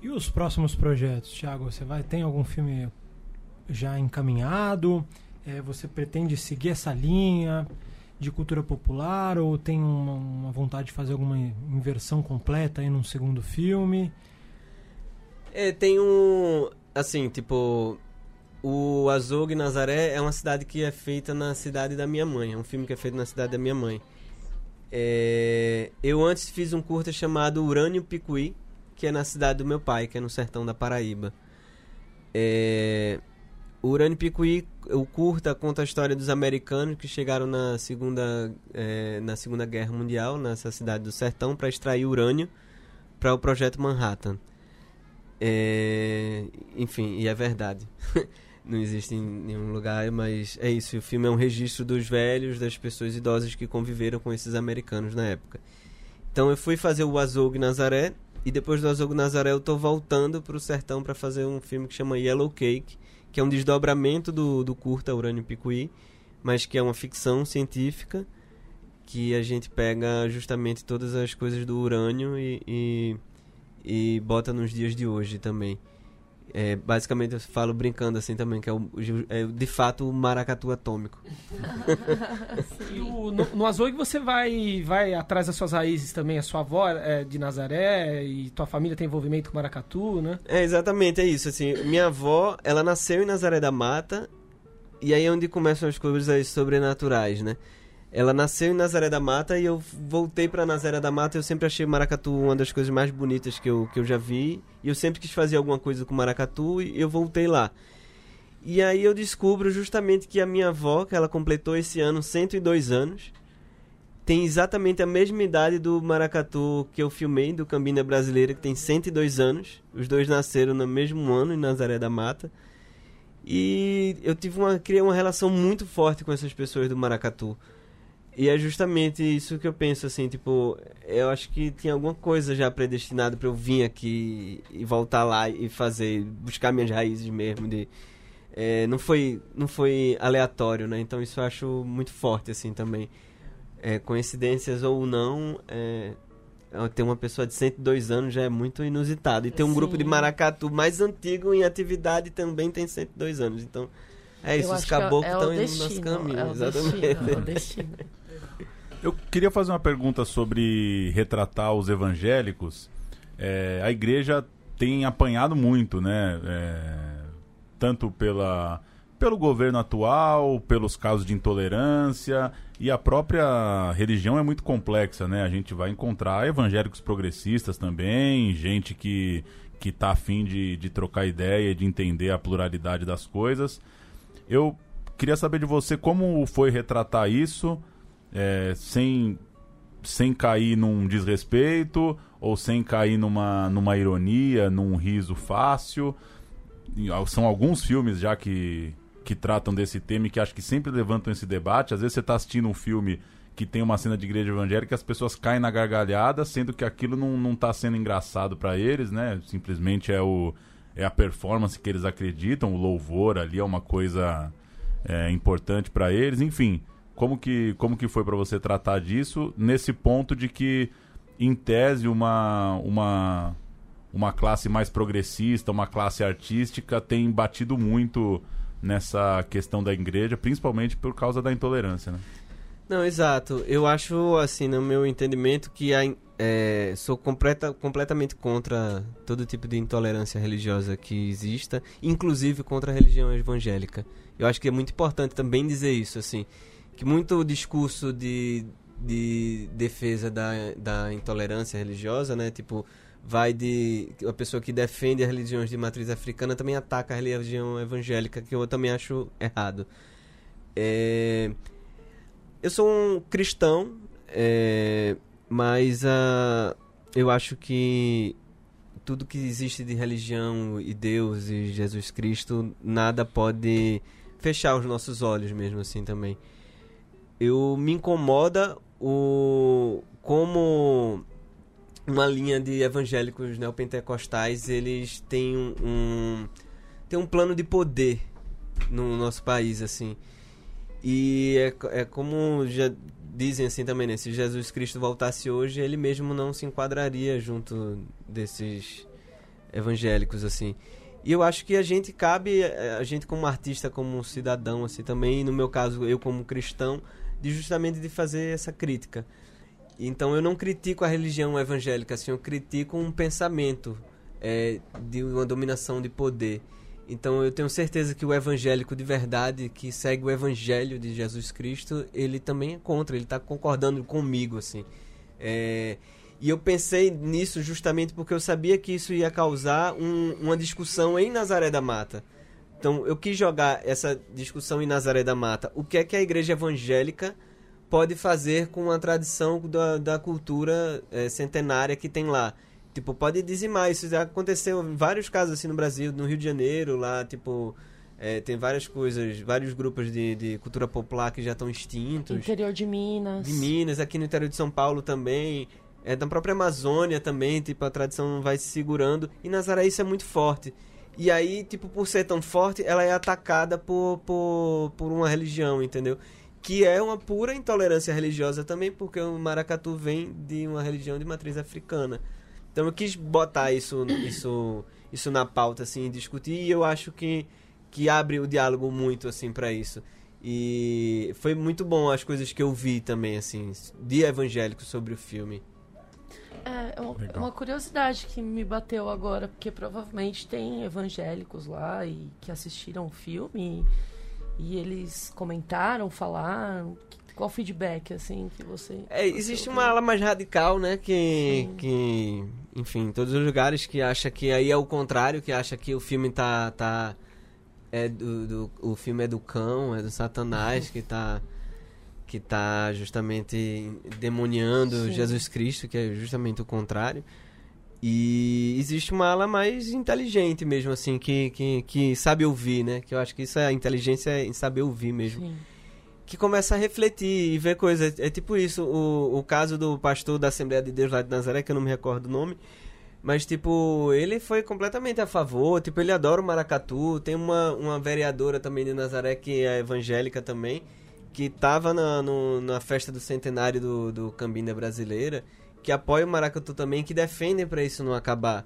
E os próximos projetos, Thiago? Você vai tem algum filme já encaminhado? É, você pretende seguir essa linha de cultura popular ou tem uma, uma, vontade de fazer alguma inversão completa aí num segundo filme? É, tem um assim, tipo o Azog Nazaré é uma cidade que é feita na cidade da minha mãe. É um filme que é feito na cidade da minha mãe. É, eu antes fiz um curta chamado Urânio Picuí, que é na cidade do meu pai, que é no sertão da Paraíba. É... O Urânio Picuí, o curta, conta a história dos americanos que chegaram na Segunda, é, na segunda Guerra Mundial, nessa cidade do sertão, para extrair urânio para o Projeto Manhattan. É... Enfim, e é verdade. Não existe em nenhum lugar, mas é isso. O filme é um registro dos velhos, das pessoas idosas que conviveram com esses americanos na época. Então eu fui fazer o Azog Nazaré, e depois do Azogo Nazaré eu tô voltando pro sertão para fazer um filme que chama Yellow Cake, que é um desdobramento do, do curta Urânio Picuí, mas que é uma ficção científica que a gente pega justamente todas as coisas do urânio e, e, e bota nos dias de hoje também. É, basicamente eu falo brincando assim também, que é, o, é de fato o maracatu atômico. no, no, no Azog você vai, vai atrás das suas raízes também, a sua avó é de Nazaré e tua família tem envolvimento com maracatu, né? É, exatamente, é isso. Assim, minha avó, ela nasceu em Nazaré da Mata e aí é onde começam as coisas sobrenaturais, né? Ela nasceu em Nazaré da Mata e eu voltei para Nazaré da Mata. Eu sempre achei maracatu uma das coisas mais bonitas que eu, que eu já vi. E eu sempre quis fazer alguma coisa com maracatu e eu voltei lá. E aí eu descubro justamente que a minha avó, que ela completou esse ano 102 anos, tem exatamente a mesma idade do maracatu que eu filmei, do Cambina Brasileira, que tem 102 anos. Os dois nasceram no mesmo ano em Nazaré da Mata. E eu tive uma criei uma relação muito forte com essas pessoas do Maracatu. E é justamente isso que eu penso, assim, tipo, eu acho que tinha alguma coisa já predestinada para eu vir aqui e voltar lá e fazer, buscar minhas raízes mesmo de é, não foi não foi aleatório, né? Então isso eu acho muito forte, assim, também. É, coincidências ou não, é, ter uma pessoa de 102 anos já é muito inusitado. E ter um Sim. grupo de maracatu mais antigo em atividade também tem 102 anos. Então, é isso, Eu os é- caboclos é estão indo no destino, nosso caminho. é o exatamente. destino, é o destino. Eu queria fazer uma pergunta sobre retratar os evangélicos. É, a igreja tem apanhado muito, né? É, tanto pela, pelo governo atual, pelos casos de intolerância e a própria religião é muito complexa, né? A gente vai encontrar evangélicos progressistas também, gente que que tá afim de, de trocar ideia, de entender a pluralidade das coisas. Eu queria saber de você como foi retratar isso, é, sem sem cair num desrespeito ou sem cair numa, numa ironia, num riso fácil. São alguns filmes já que, que tratam desse tema e que acho que sempre levantam esse debate. Às vezes você está assistindo um filme que tem uma cena de igreja evangélica as pessoas caem na gargalhada, sendo que aquilo não, não tá sendo engraçado para eles, né? Simplesmente é, o, é a performance que eles acreditam, o louvor ali é uma coisa é, importante para eles. Enfim, como que, como que foi para você tratar disso nesse ponto de que, em tese, uma, uma, uma classe mais progressista, uma classe artística tem batido muito nessa questão da igreja, principalmente por causa da intolerância, né? Não, exato. Eu acho, assim, no meu entendimento, que a, é, sou completa, completamente contra todo tipo de intolerância religiosa que exista, inclusive contra a religião evangélica. Eu acho que é muito importante também dizer isso, assim, que muito discurso de, de defesa da, da intolerância religiosa, né, tipo, vai de a pessoa que defende as religiões de matriz africana também ataca a religião evangélica, que eu também acho errado. É, eu sou um cristão, é, mas ah, eu acho que tudo que existe de religião e Deus e Jesus Cristo, nada pode fechar os nossos olhos mesmo assim também. Eu me incomoda o como uma linha de evangélicos neopentecostais, eles têm um, um têm um plano de poder no nosso país assim. E é, é como já dizem assim também, né? Se Jesus Cristo voltasse hoje, ele mesmo não se enquadraria junto desses evangélicos, assim. E eu acho que a gente cabe, eh, a gente como artista, como cidadão, assim, também, no meu caso, eu como cristão, de justamente de fazer essa crítica. Então eu não critico a religião evangélica, assim, eu critico um pensamento eh, de uma dominação de poder. Então eu tenho certeza que o evangélico de verdade, que segue o evangelho de Jesus Cristo, ele também é contra, ele está concordando comigo, assim. É, e eu pensei nisso justamente porque eu sabia que isso ia causar um- uma discussão em Nazaré da Mata. Então eu quis jogar essa discussão em Nazaré da Mata. O que é que a igreja evangélica pode fazer com a tradição da, da cultura eh, centenária que tem lá? Tipo, pode dizimar. Isso já aconteceu em vários casos assim no Brasil, no Rio de Janeiro, lá, tipo. eh, tem várias coisas, vários grupos de, de cultura popular que já estão extintos Interior de Minas. de Minas, aqui no interior de São Paulo também, é da própria Amazônia também, tipo, a tradição vai se segurando, e Nazaré isso é muito forte. E aí, tipo, por ser tão forte, ela é atacada por, por, por uma religião, entendeu? Que é uma pura intolerância religiosa também, porque o maracatu vem de uma religião de matriz africana. Então eu quis botar isso, isso, isso na pauta, assim, discutir, e eu acho que, que abre o diálogo muito, assim, para isso. E foi muito bom as coisas que eu vi também, assim, de evangélico sobre o filme. É, é uma, Legal. uma curiosidade que me bateu agora, porque provavelmente tem evangélicos lá e que assistiram o filme e, e eles comentaram, falaram. Que- Qual o feedback, assim, que você. É, existe uma ala mais radical, né? Que, Sim. que. Enfim, em todos os lugares que acha que aí é o contrário, que acha que o filme tá. tá é do, do- o filme é do cão, é do satanás, que tá. Que tá justamente demoniando Sim. Jesus Cristo, que é justamente o contrário. E existe uma ala mais inteligente mesmo, assim, que, que, que sabe ouvir, né? Que eu acho que isso é a inteligência em saber ouvir mesmo. Sim. Que começa a refletir e ver coisas. É tipo isso, o, o caso do pastor da Assembleia de Deus lá de Nazaré, que eu não me recordo o nome. Mas, tipo, ele foi completamente a favor. Tipo, ele adora o maracatu. Tem uma, uma vereadora também de Nazaré que é evangélica também. Que tava na, no- na festa do centenário do, do Cambinda Brasileira. Que apoia o maracatu também. Que defendem pra isso não acabar.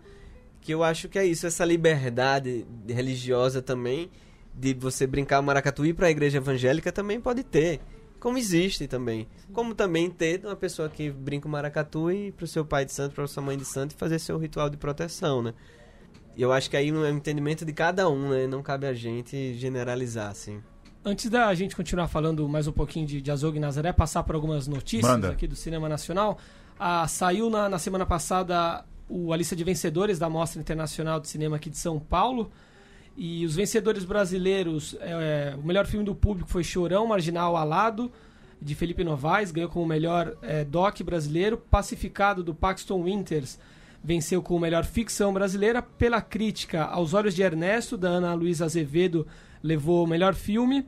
Que eu acho que é isso. Essa liberdade religiosa também. De você brincar o maracatu e ir pra igreja evangélica também pode ter. Como existe também. Como também ter uma pessoa que brinca o maracatu e pro seu pai de santo, pra sua mãe de santo e fazer seu ritual de proteção, né? E eu acho que aí é um entendimento de cada um, né? Não cabe a gente generalizar, assim. Antes da gente continuar falando mais um pouquinho de, de Azog Nazaré, passar por algumas notícias Manda. aqui do cinema nacional. Ah, saiu na, na semana passada o, a lista de vencedores da Mostra Internacional de Cinema aqui de São Paulo. E os vencedores brasileiros, é, o melhor filme do público foi Chorão, Marginal Alado, de Felipe Novaes, ganhou como melhor é, doc brasileiro. Pacificado, do Paxton Winters, venceu com o melhor ficção brasileira. Pela crítica, Aos Olhos de Ernesto, da Ana Luísa Azevedo, levou o melhor filme.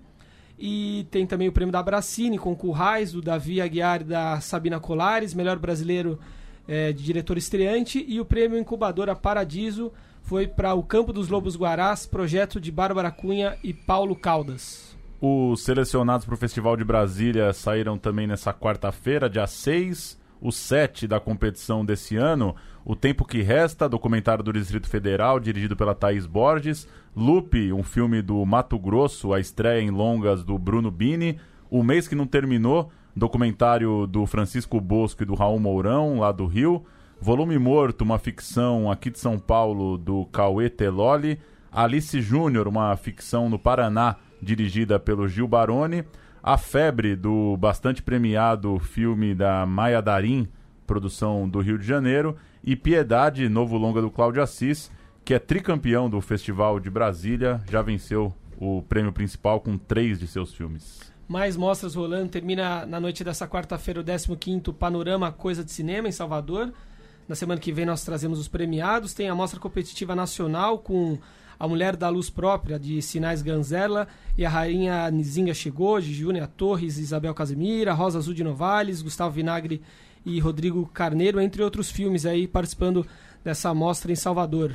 E tem também o prêmio da Bracini, com Currais, do Davi Aguiar e da Sabina Colares, melhor brasileiro eh, de diretor estreante. E o prêmio Incubadora Paradiso foi para O Campo dos Lobos Guarás, projeto de Bárbara Cunha e Paulo Caldas. Os selecionados para o Festival de Brasília saíram também nessa quarta-feira, dia 6, o 7 da competição desse ano. O Tempo que Resta, documentário do Distrito Federal, dirigido pela Thaís Borges. Lupe, um filme do Mato Grosso, a estreia em longas do Bruno Bini. O Mês que Não Terminou, documentário do Francisco Bosco e do Raul Mourão, lá do Rio. Volume Morto, uma ficção aqui de São Paulo do Cauê Teloli. Alice Júnior, uma ficção no Paraná, dirigida pelo Gil Baroni. A Febre, do bastante premiado filme da Maia Darim, produção do Rio de Janeiro. E Piedade, novo longa do Cláudio Assis, que é tricampeão do Festival de Brasília, já venceu o prêmio principal com três de seus filmes. Mais mostras rolando. Termina na noite dessa quarta-feira o 15º Panorama Coisa de Cinema em Salvador. Na semana que vem nós trazemos os premiados. Tem a Mostra Competitiva Nacional com A Mulher da Luz Própria, de Sinais Ganzerla, e a Rainha Nizinga chegou, de Júnia Torres, Isabel Casimira, Rosa Azul de Novales, Gustavo Vinagre e Rodrigo Carneiro, entre outros filmes aí participando dessa mostra em Salvador.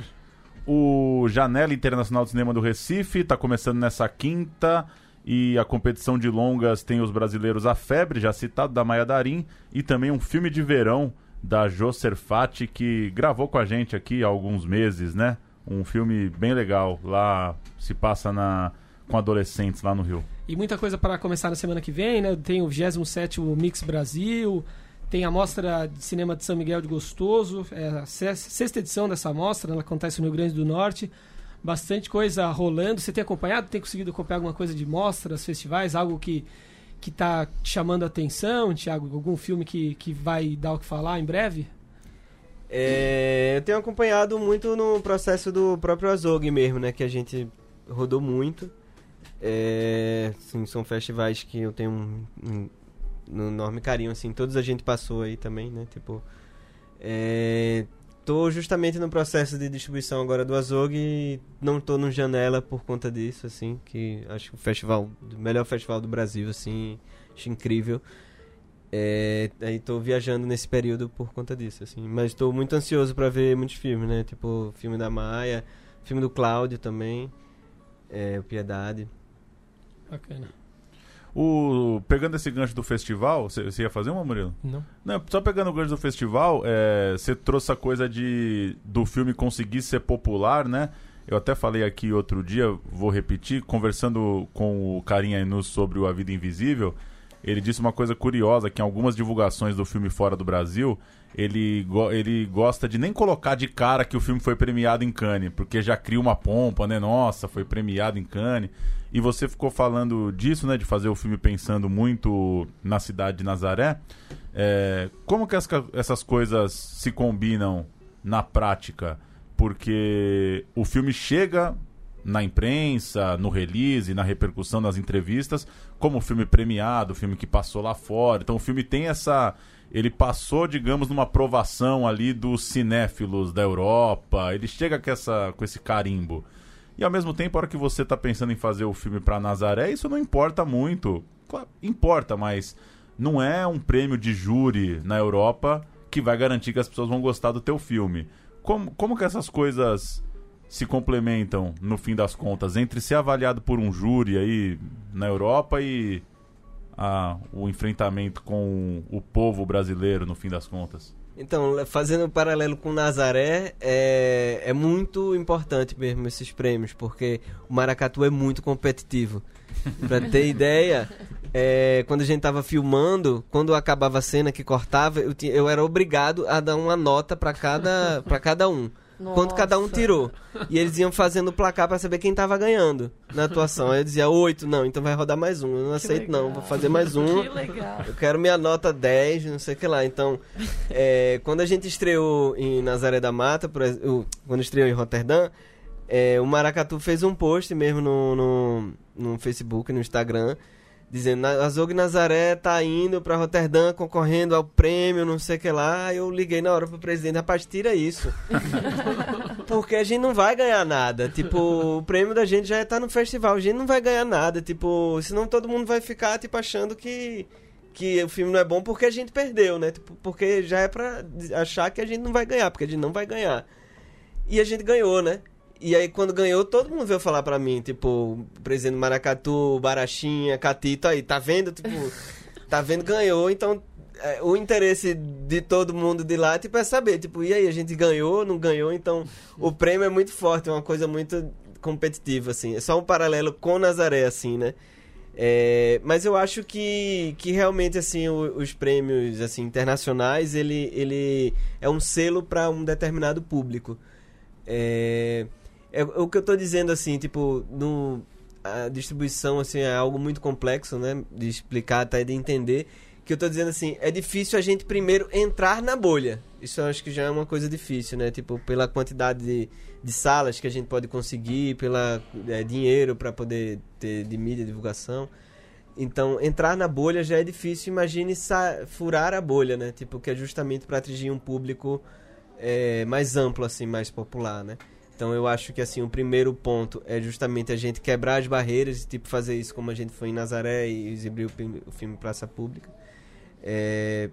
O Janela Internacional de Cinema do Recife está começando nessa quinta e a competição de longas tem os brasileiros A Febre, já citado, da Maia Darim, e também um filme de verão da Jo Serfati, que gravou com a gente aqui há alguns meses, né? Um filme bem legal, lá se passa na com adolescentes lá no Rio. E muita coisa para começar na semana que vem, né? Tem o 27º Mix Brasil, tem a Mostra de Cinema de São Miguel de Gostoso, é a se- sexta edição dessa mostra, ela acontece no Rio Grande do Norte. Bastante coisa rolando. Você tem acompanhado? Tem conseguido acompanhar alguma coisa de mostras, festivais? Algo que, que tá te chamando a atenção, Thiago? Algum filme que, que vai dar o que falar em breve? É, eu tenho acompanhado muito no processo do próprio Azog mesmo, né? Que a gente rodou muito. É, assim, são festivais que eu tenho um, um- um enorme carinho, assim. Todos a gente passou aí também, né? Tipo, é, tô justamente no processo de distribuição agora do Azog e não tô no Janela por conta disso, assim. Que acho que o festival, o melhor festival do Brasil, assim. Acho incrível. É, aí tô viajando nesse período por conta disso, assim. Mas tô muito ansioso pra ver muitos filmes, né? Tipo, filme da Maia, filme do Cláudio também, é, o Piedade. Bacana. O, pegando esse gancho do festival, você ia fazer uma, Murilo? Não. Não, só pegando o gancho do festival, é, você trouxe a coisa de do filme conseguir ser popular, né? Eu até falei aqui outro dia, vou repetir, conversando com o Carinha Inus sobre o A Vida Invisível, ele disse uma coisa curiosa, que em algumas divulgações do filme fora do Brasil, ele, go- ele gosta de nem colocar de cara que o filme foi premiado em Cannes, porque já cria uma pompa, né? Nossa, foi premiado em Cannes. E você ficou falando disso, né? De fazer o filme pensando muito na cidade de Nazaré. É, como que essas coisas se combinam na prática? Porque o filme chega na imprensa, no release, na repercussão nas entrevistas, como filme premiado, filme que passou lá fora. Então o filme tem essa ele passou, digamos, numa aprovação ali dos cinéfilos da Europa, ele chega com, essa, com esse carimbo. E ao mesmo tempo, a hora que você tá pensando em fazer o filme para Nazaré, isso não importa muito. Claro, importa, mas não é um prêmio de júri na Europa que vai garantir que as pessoas vão gostar do teu filme. Como, como que essas coisas se complementam, no fim das contas, entre ser avaliado por um júri aí na Europa e a, o enfrentamento com o povo brasileiro, no fim das contas? Então, fazendo um paralelo com Nazaré, é, é muito importante mesmo esses prêmios, porque o Maracatu é muito competitivo. pra ter ideia, é, quando a gente tava filmando, quando acabava a cena que cortava, eu, tinha, eu era obrigado a dar uma nota para cada, pra cada um. Quanto cada um Nossa. tirou. E eles iam fazendo o placar pra saber quem tava ganhando na atuação. Aí eu dizia, oito, não, então vai rodar mais um. Eu não aceito, não, vou fazer mais um. Que legal. Eu quero minha nota 10, não sei o que lá. Então, é, quando a gente estreou em Nazaré da Mata, por quando estreou em Roterdã, é, o Maracatu fez um post mesmo no, no, no Facebook, no Instagram, dizendo "Na- Azog Nazaré tá indo pra Roterdã concorrendo ao prêmio, não sei o que lá. Eu liguei na hora pro presidente, rapaz, tira isso. Porque a gente não vai ganhar nada. Tipo, o prêmio da gente já tá no festival, a gente não vai ganhar nada. Tipo, senão todo mundo vai ficar, tipo, achando que, que o filme não é bom porque a gente perdeu, né? Tipo, porque já é pra achar que a gente não vai ganhar, porque a gente não vai ganhar. E a gente ganhou, né? E aí, quando ganhou, todo mundo veio falar pra mim, tipo, presidente do Maracatu, Barachinha, Catito, aí, tá vendo? Tipo, tá vendo? Ganhou, então é, o interesse de todo mundo de lá, tipo, é saber, tipo, e aí, a gente ganhou, não ganhou? Então, o prêmio é muito forte, é uma coisa muito competitiva, assim. É só um paralelo com Nazaré, assim, né? É, mas eu acho que, que realmente, assim, o- os prêmios, assim, internacionais, ele, ele é um selo para um determinado público. É, é o que eu tô dizendo assim, tipo, no, a distribuição assim é algo muito complexo, né, de explicar até de entender. Que eu tô dizendo assim, é difícil a gente primeiro entrar na bolha. Isso eu acho que já é uma coisa difícil, né? Tipo, pela quantidade de, de salas que a gente pode conseguir, pela é, dinheiro para poder ter de mídia divulgação. Então, entrar na bolha já é difícil. Imagine furar a bolha, né? Tipo, que é justamente para atingir um público é, mais amplo, assim, mais popular, né? Então eu acho que assim o primeiro ponto é justamente a gente quebrar as barreiras e tipo fazer isso como a gente foi em Nazaré e o filme, o filme Praça Pública, é,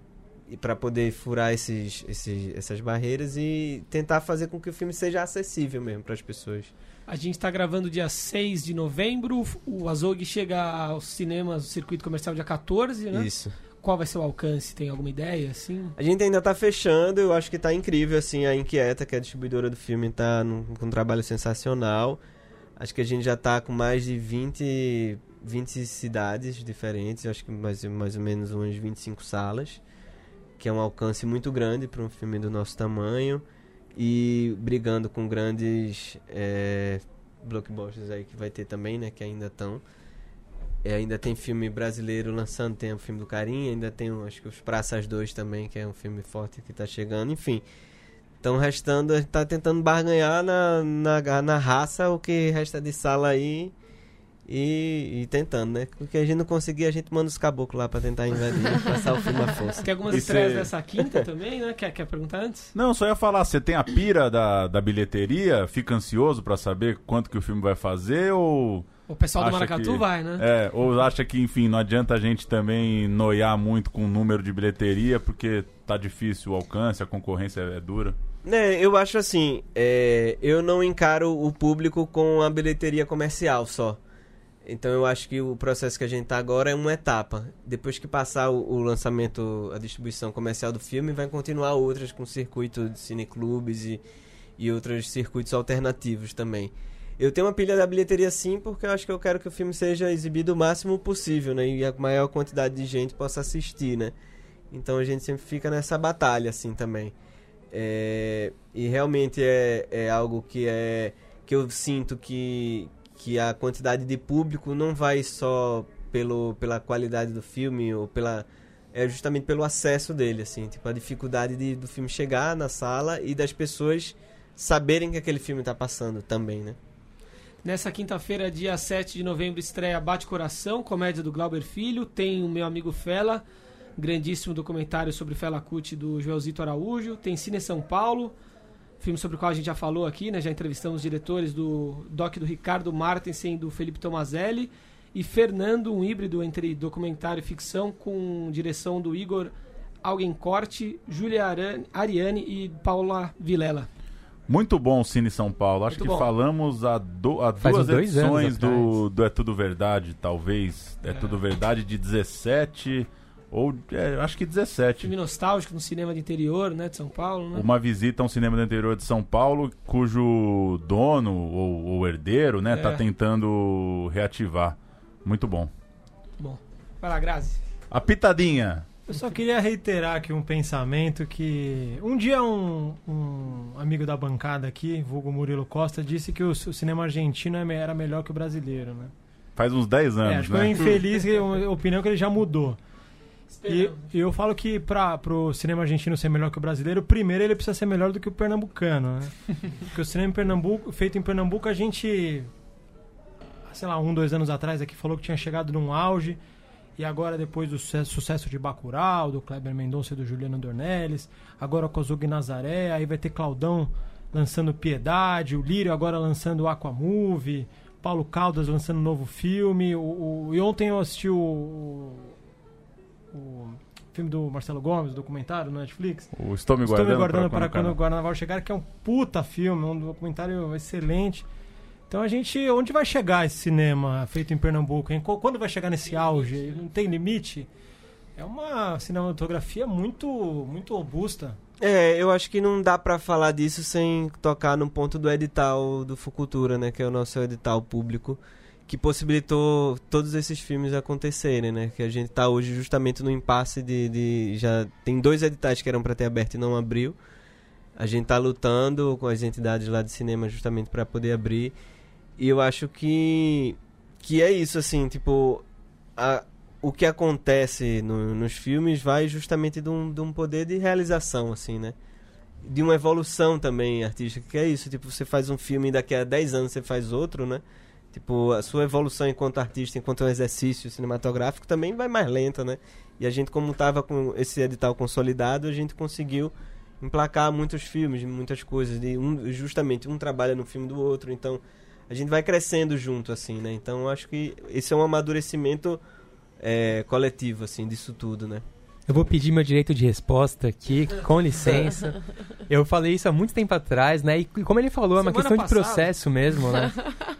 e para poder furar esses, esses, essas barreiras e tentar fazer com que o filme seja acessível mesmo para as pessoas. A gente está gravando dia 6 de novembro, o Azog chega aos cinemas, o circuito comercial dia 14, né? Isso. Qual vai ser o alcance? Tem alguma ideia, assim? A gente ainda tá fechando, eu acho que tá incrível, assim, a Inquieta, que é a distribuidora do filme, tá num, com um trabalho sensacional. Acho que a gente já tá com mais de 20, 20 cidades diferentes, acho que mais, mais ou menos umas 25 salas, que é um alcance muito grande para um filme do nosso tamanho, e brigando com grandes é, blockbusters aí que vai ter também, né, que ainda estão. É, ainda tem filme brasileiro lançando, tem o filme do Carinha, ainda tem, acho que os Praças 2 também, que é um filme forte que tá chegando, enfim. Então, restando, a gente tá tentando barganhar na, na, na raça o que resta de sala aí e, e tentando, né? Porque a gente não conseguir, a gente manda os caboclos lá pra tentar invadir e passar o filme à força. Tem algumas E estreias cê- dessa quinta também, né? Quer, quer perguntar antes? Não, só ia falar, você tem a pira da, da bilheteria? Fica ansioso pra saber quanto que o filme vai fazer ou... O pessoal do Maracatu que- vai, né? É, ou acha que, enfim, não adianta a gente também noiar muito com o número de bilheteria, porque tá difícil o alcance, a concorrência é dura. Né, eu acho assim, é, eu não encaro o público com a bilheteria comercial só. Então eu acho que o processo que a gente tá agora é uma etapa. Depois que passar o, o lançamento, a distribuição comercial do filme, vai continuar outras com circuito de cineclubes e, e outros circuitos alternativos também. Eu tenho uma pilha da bilheteria sim, porque eu acho que eu quero que o filme seja exibido o máximo possível, né? E a maior quantidade de gente possa assistir, né? Então a gente sempre fica nessa batalha assim também. É, e realmente é, é algo que é que eu sinto que, que a quantidade de público não vai só pelo, pela qualidade do filme ou pela é justamente pelo acesso dele assim tipo a dificuldade de, do filme chegar na sala e das pessoas saberem que aquele filme está passando também né Nessa quinta-feira, dia 7 de novembro, estreia Bate Coração, comédia do Glauber Filho. Tem o meu amigo Fela, grandíssimo documentário sobre Fela Kuti do Joelzito Araújo. Tem Cine São Paulo, filme sobre o qual a gente já falou aqui, né? Já entrevistamos os diretores do doc do Ricardo Martensen e do Felipe Tomazelli. E Fernando, um híbrido entre documentário e ficção, com direção do Igor Augencorte, Júlia Arani- Ariane e Paula Vilela. Muito bom o Cine São Paulo. Acho Muito que bom. falamos há, do- há duas edições do, do É Tudo Verdade, talvez. É, Tudo Verdade de 17 ou é, acho que 17. Filme nostálgico no cinema de interior, né? De São Paulo, né? Uma visita a um cinema do interior de São Paulo, cujo dono ou, ou herdeiro, né, tá É. tentando reativar. Muito bom. Bom. Vai lá, Grazi. A pitadinha. Eu só queria reiterar aqui um pensamento que um dia um, um amigo da bancada aqui, vulgo Murilo Costa, disse que o, o cinema argentino é era melhor que o brasileiro, né? Faz uns 10 É, anos, acho que é uma né? infeliz uma opinião que ele já mudou. E e eu falo que para o cinema argentino ser melhor que o brasileiro, primeiro ele precisa ser melhor do que o pernambucano, né? Porque o cinema em Pernambuco, feito em Pernambuco, a gente, sei lá, um, dois anos atrás aqui falou que tinha chegado num auge. E agora, depois do sucesso, de Bacurau, do Kleber Mendonça e do Juliano Dornelles, agora com o Zug Nazaré, aí vai ter Claudão lançando Piedade, o Lírio agora lançando Aquamovie, Paulo Caldas lançando novo filme. O, o- e ontem eu assisti o, o, filme do Marcelo Gomes, o documentário no Netflix. O Estou me Estou guardando, me guardando para quando quando o Guarnaval chegar, que é um puta filme, um documentário excelente. Então a gente, onde vai chegar esse cinema feito em Pernambuco? Hein? Qu- Quando vai chegar nesse auge? Não tem limite? É uma cinematografia muito, muito robusta. É, eu acho que não dá pra falar disso sem tocar no ponto do edital do Fucultura, né? Que é o nosso edital público, que possibilitou todos esses filmes acontecerem, né? Que a gente tá hoje justamente no impasse de, de- já tem dois editais que eram pra ter aberto e não abriu. A gente tá lutando com as entidades lá de cinema justamente pra poder abrir. E eu acho que que é isso assim, tipo, a, o que acontece no- nos filmes vai justamente de um, de um poder de realização, assim, né? De uma evolução também artística, que é isso, tipo, você faz um filme e daqui a 10 anos você faz outro, né? Tipo, a sua evolução enquanto artista, enquanto exercício cinematográfico também vai mais lenta, né? E a gente, como tava com esse edital consolidado, a gente conseguiu emplacar muitos filmes, muitas coisas, de um, justamente um trabalha no filme do outro, então a gente vai crescendo junto, assim, né? Então eu acho que esse é um amadurecimento é, coletivo, assim, disso tudo, né? Eu vou pedir meu direito de resposta aqui, com licença. Eu falei isso há muito tempo atrás, né? E como ele falou, é uma Semana questão de passada. processo mesmo, né?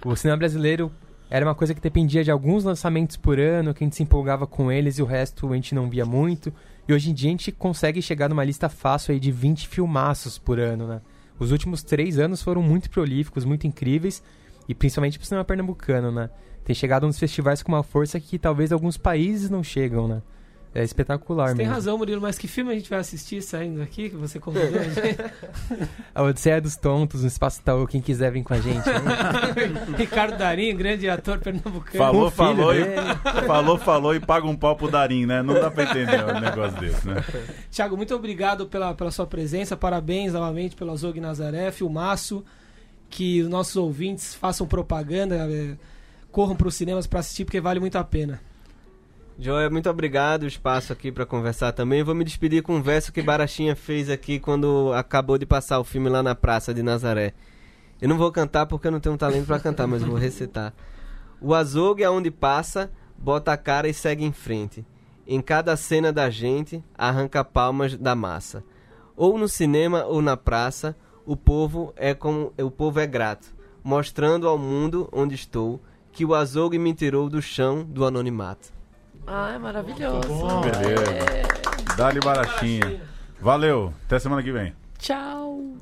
O cinema brasileiro era uma coisa que dependia de alguns lançamentos por ano, que a gente se empolgava com eles e o resto a gente não via muito. E hoje em dia a gente consegue chegar numa lista fácil aí de 20 filmaços por ano, né? Os últimos três anos foram muito prolíficos, muito incríveis, e principalmente pro cinema pernambucano, né? Tem chegado nos festivais com uma força que talvez alguns países não chegam, né? É espetacular Você tem mesmo. razão, Murilo, mas que filme a gente vai assistir saindo daqui, que você convidou a gente? A Odisseia dos Tontos, no Espaço Itaú, quem quiser vir com a gente. né? Ricardo Darim, grande ator pernambucano. Falou, o falou, e, falou, falou e paga um pau pro Darim, né? Não dá pra entender um negócio desse, né? Tiago, muito obrigado pela, pela sua presença. Parabéns novamente pela Zog Nazaré, filmaço. Que os nossos ouvintes façam propaganda, eh, corram para os cinemas para assistir, porque vale muito a pena. Joia, muito obrigado o espaço aqui pra conversar também. Vou me despedir com um verso que Barachinha fez aqui quando acabou de passar o filme lá na Praça de Nazaré. Eu não vou cantar porque eu não tenho talento pra cantar, mas vou recitar. O azougue aonde passa, bota a cara e segue em frente. Em cada cena da gente, arranca palmas da massa. Ou no cinema ou na praça, o povo é como o povo é grato, mostrando ao mundo onde estou que o azougue me tirou do chão do anonimato. Ah, é maravilhoso. bom. Beleza. Dá-lhe barachinha. Valeu. Até semana que vem. Tchau.